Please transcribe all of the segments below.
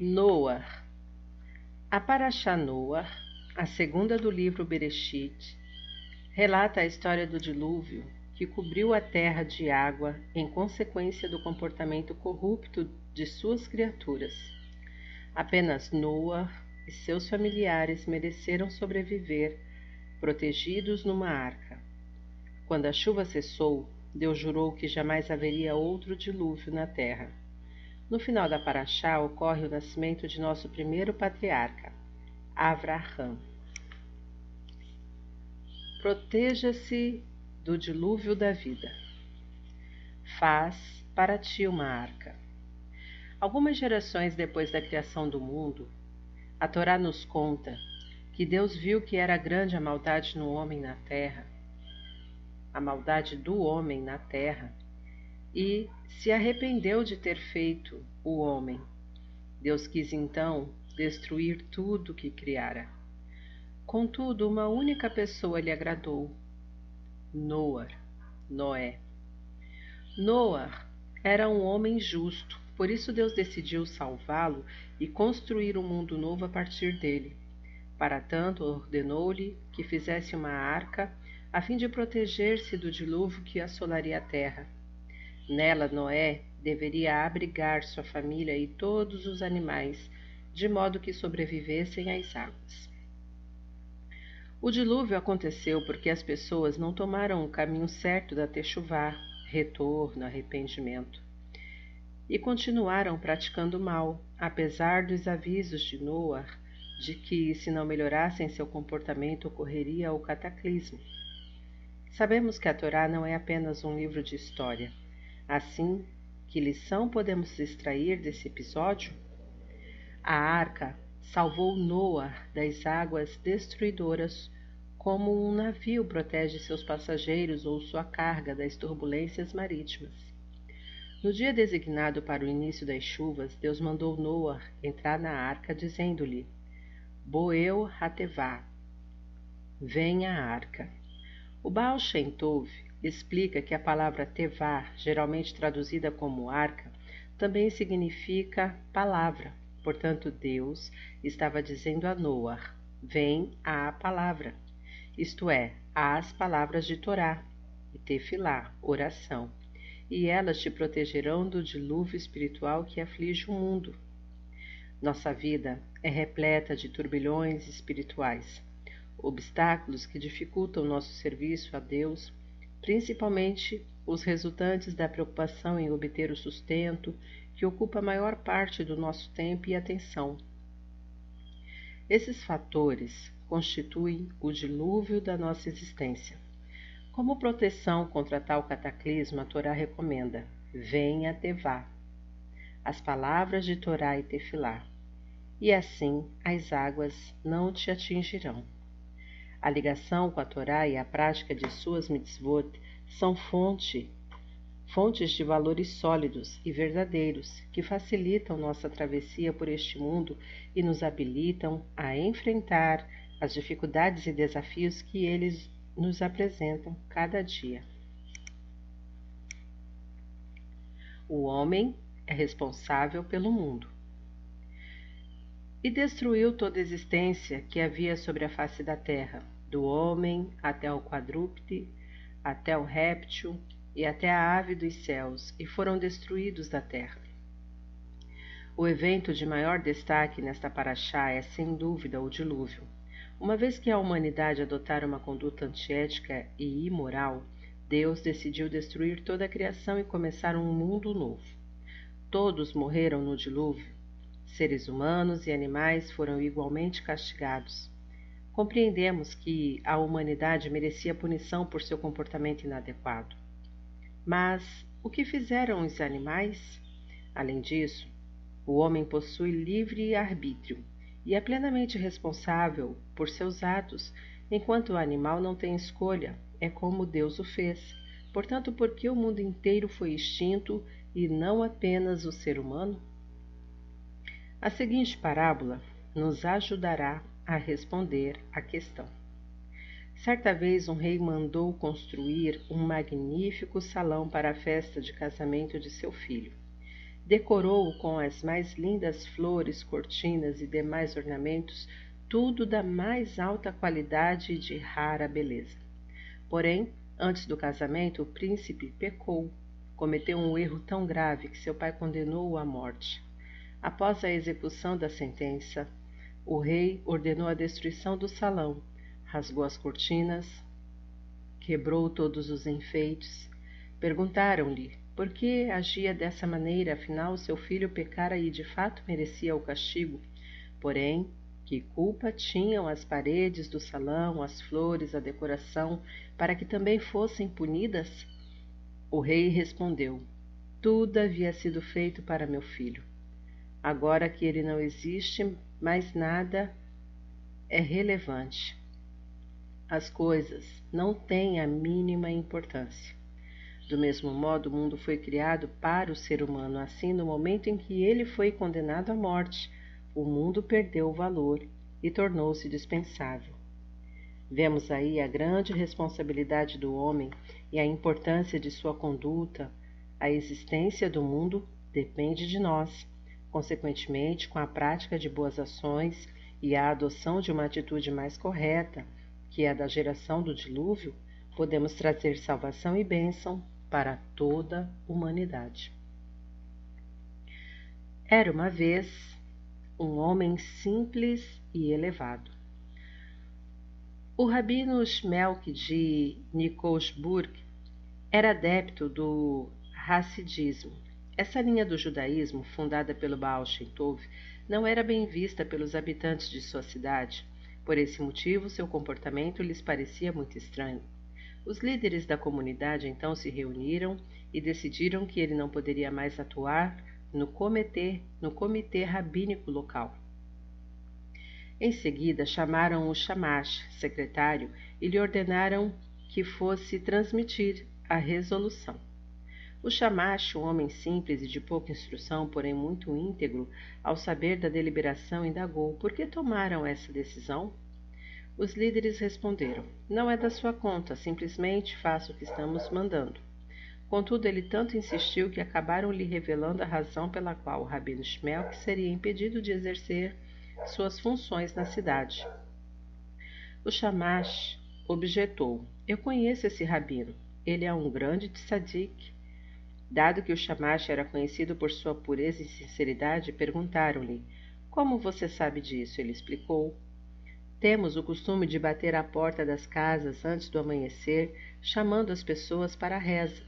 Noah. A Parashá Noah, a segunda do livro Bereshit, relata a história do dilúvio que cobriu a terra de água em consequência do comportamento corrupto de suas criaturas. Apenas Noah e seus familiares mereceram sobreviver, protegidos numa arca. Quando a chuva cessou, Deus jurou que jamais haveria outro dilúvio na terra. No final da Paraxá ocorre o nascimento de nosso primeiro patriarca, Avraham. Proteja-se do dilúvio da vida. Faz para ti uma arca. Algumas gerações depois da criação do mundo, a Torá nos conta que Deus viu que era grande a maldade no homem na terra, a maldade do homem na terra, e se arrependeu de ter feito o homem. Deus quis então destruir tudo que criara. Contudo, uma única pessoa lhe agradou: Noar, Noé. Noar era um homem justo, por isso Deus decidiu salvá-lo e construir um mundo novo a partir dele. Para tanto, ordenou-lhe que fizesse uma arca a fim de proteger-se do dilúvio que assolaria a terra. Nela, Noé deveria abrigar sua família e todos os animais, de modo que sobrevivessem às águas. O dilúvio aconteceu porque as pessoas não tomaram o caminho certo da techuvá, retorno, arrependimento, e continuaram praticando mal, apesar dos avisos de Noé de que, se não melhorassem seu comportamento, ocorreria o cataclismo. Sabemos que a Torá não é apenas um livro de história. Assim, que lição podemos extrair desse episódio? A arca salvou Noah das águas destruidoras, como um navio protege seus passageiros ou sua carga das turbulências marítimas. No dia designado para o início das chuvas, Deus mandou Noah entrar na arca, dizendo-lhe: Boeu Hatevá, venha à arca. O Baal Shem explica que a palavra Tevá, geralmente traduzida como arca, também significa palavra. Portanto, Deus estava dizendo a Noah: Vem à palavra, isto é, às palavras de Torá, e Tefilá, oração, e elas te protegerão do dilúvio espiritual que aflige o mundo. Nossa vida é repleta de turbilhões espirituais obstáculos que dificultam nosso serviço a Deus, principalmente os resultantes da preocupação em obter o sustento que ocupa a maior parte do nosso tempo e atenção. Esses fatores constituem o dilúvio da nossa existência. Como proteção contra tal cataclismo, a Torá recomenda: venha Tevá, as palavras de Torá e Tefilá, e assim as águas não te atingirão. A ligação com a Torá e a prática de suas mitzvot são fonte, fontes de valores sólidos e verdadeiros que facilitam nossa travessia por este mundo e nos habilitam a enfrentar as dificuldades e desafios que eles nos apresentam cada dia. O homem é responsável pelo mundo. E destruiu toda existência que havia sobre a face da terra, do homem até o quadrúpede, até o réptil e até a ave dos céus, e foram destruídos da terra. O evento de maior destaque nesta paraxá é, sem dúvida, o dilúvio. Uma vez que a humanidade adotara uma conduta antiética e imoral, Deus decidiu destruir toda a criação e começar um mundo novo. Todos morreram no dilúvio, Seres humanos e animais foram igualmente castigados. Compreendemos que a humanidade merecia punição por seu comportamento inadequado. Mas o que fizeram os animais? Além disso, o homem possui livre arbítrio e é plenamente responsável por seus atos, enquanto o animal não tem escolha, é como Deus o fez. Portanto, por que o mundo inteiro foi extinto e não apenas o ser humano? A seguinte parábola nos ajudará a responder à questão. Certa vez um rei mandou construir um magnífico salão para a festa de casamento de seu filho. decorou-o com as mais lindas flores, cortinas e demais ornamentos, tudo da mais alta qualidade e de rara beleza. Porém, antes do casamento, o príncipe pecou, cometeu um erro tão grave que seu pai condenou-o à morte. Após a execução da sentença, o rei ordenou a destruição do salão, rasgou as cortinas, quebrou todos os enfeites. Perguntaram-lhe por que agia dessa maneira, afinal seu filho pecara e de fato merecia o castigo. Porém, que culpa tinham as paredes do salão, as flores, a decoração, para que também fossem punidas? O rei respondeu: Tudo havia sido feito para meu filho. Agora que ele não existe, mais nada é relevante. As coisas não têm a mínima importância. Do mesmo modo, o mundo foi criado para o ser humano. Assim, no momento em que ele foi condenado à morte, o mundo perdeu o valor e tornou-se dispensável. Vemos aí a grande responsabilidade do homem e a importância de sua conduta. A existência do mundo depende de nós. Consequentemente, com a prática de boas ações e a adoção de uma atitude mais correta, que é a da geração do dilúvio, podemos trazer salvação e bênção para toda a humanidade. Era uma vez um homem simples e elevado. O rabino Shmelk de Nikolsburg era adepto do Hassidismo. Essa linha do judaísmo, fundada pelo Baal Shem Tov, não era bem vista pelos habitantes de sua cidade. Por esse motivo, seu comportamento lhes parecia muito estranho. Os líderes da comunidade então se reuniram e decidiram que ele não poderia mais atuar no comitê, no comitê rabínico local. Em seguida, chamaram o Shamash, secretário, e lhe ordenaram que fosse transmitir a resolução. O Shamash, um homem simples e de pouca instrução, porém muito íntegro, ao saber da deliberação, indagou por que tomaram essa decisão. Os líderes responderam: Não é da sua conta, simplesmente faça o que estamos mandando. Contudo, ele tanto insistiu que acabaram lhe revelando a razão pela qual o rabino Shmelk seria impedido de exercer suas funções na cidade. O Shamash objetou: Eu conheço esse rabino. Ele é um grande tzadik. Dado que o Shamash era conhecido por sua pureza e sinceridade, perguntaram-lhe: Como você sabe disso? Ele explicou: Temos o costume de bater à porta das casas antes do amanhecer, chamando as pessoas para a reza.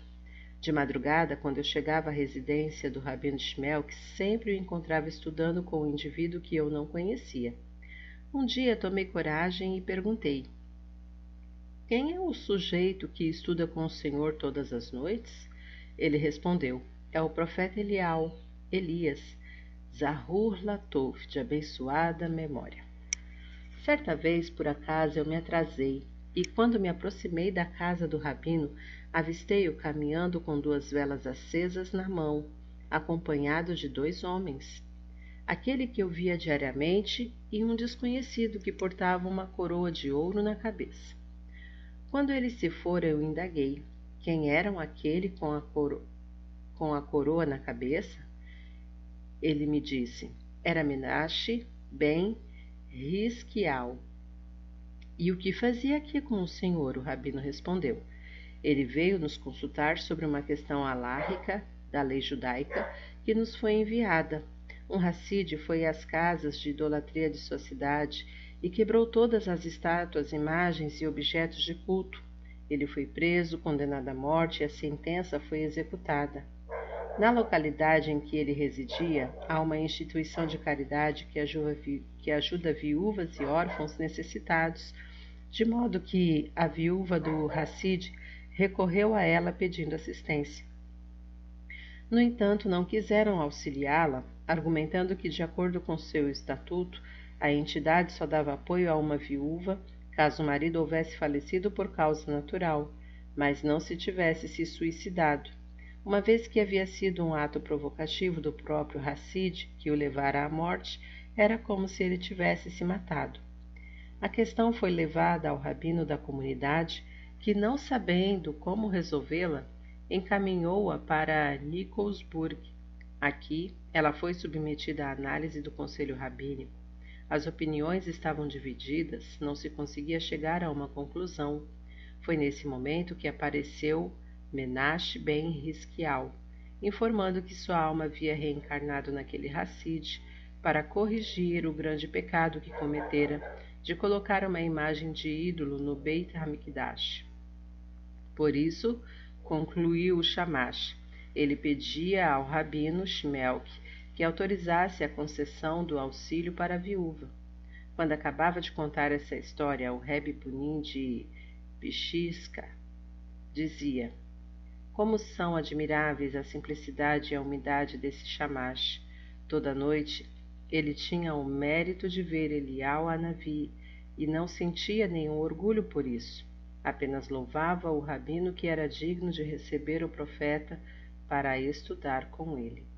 De madrugada, quando eu chegava à residência do Rabino Shmelk, sempre o encontrava estudando com um indivíduo que eu não conhecia. Um dia tomei coragem e perguntei: Quem é o sujeito que estuda com o Senhor todas as noites? Ele respondeu: É o profeta Elial, Elias, Zahur Latov, de abençoada memória. Certa vez, por acaso, eu me atrasei e, quando me aproximei da casa do rabino, avistei-o caminhando com duas velas acesas na mão, acompanhado de dois homens. Aquele que eu via diariamente e um desconhecido que portava uma coroa de ouro na cabeça. Quando eles se foram, eu indaguei: quem eram aquele com a, coro... com a coroa na cabeça? Ele me disse: era Menashe ben Risquial. E o que fazia aqui com o senhor? O rabino respondeu: ele veio nos consultar sobre uma questão alárrica da lei judaica que nos foi enviada. Um racide foi às casas de idolatria de sua cidade e quebrou todas as estátuas, imagens e objetos de culto. Ele foi preso, condenado à morte e a sentença foi executada. Na localidade em que ele residia, há uma instituição de caridade que ajuda, viúvas e órfãos necessitados, de modo que a viúva do Hassid recorreu a ela pedindo assistência. No entanto, não quiseram auxiliá-la, argumentando que, de acordo com seu estatuto, a entidade só dava apoio a uma viúva caso o marido houvesse falecido por causa natural, mas não se tivesse se suicidado, uma vez que havia sido um ato provocativo do próprio Hassid que o levara à morte, era como se ele tivesse se matado. A questão foi levada ao rabino da comunidade, que, não sabendo como resolvê-la, encaminhou-a para Nikolsburg, Aqui, ela foi submetida à análise do conselho rabínico. As opiniões estavam divididas, não se conseguia chegar a uma conclusão. Foi nesse momento que apareceu Menashe ben Risquial, informando que sua alma havia reencarnado naquele Hassid para corrigir o grande pecado que cometera de colocar uma imagem de ídolo no Beit HaMikdash. Por isso, concluiu o Shamash, ele pedia ao rabino Shmelk que autorizasse a concessão do auxílio para a viúva. Quando acabava de contar essa história ao Rebbe Punim de Pichiska, dizia: Como são admiráveis a simplicidade e a umidade desse chamash. Toda noite ele tinha o mérito de ver Elial Anavi e não sentia nenhum orgulho por isso. Apenas louvava o rabino que era digno de receber o profeta para estudar com ele.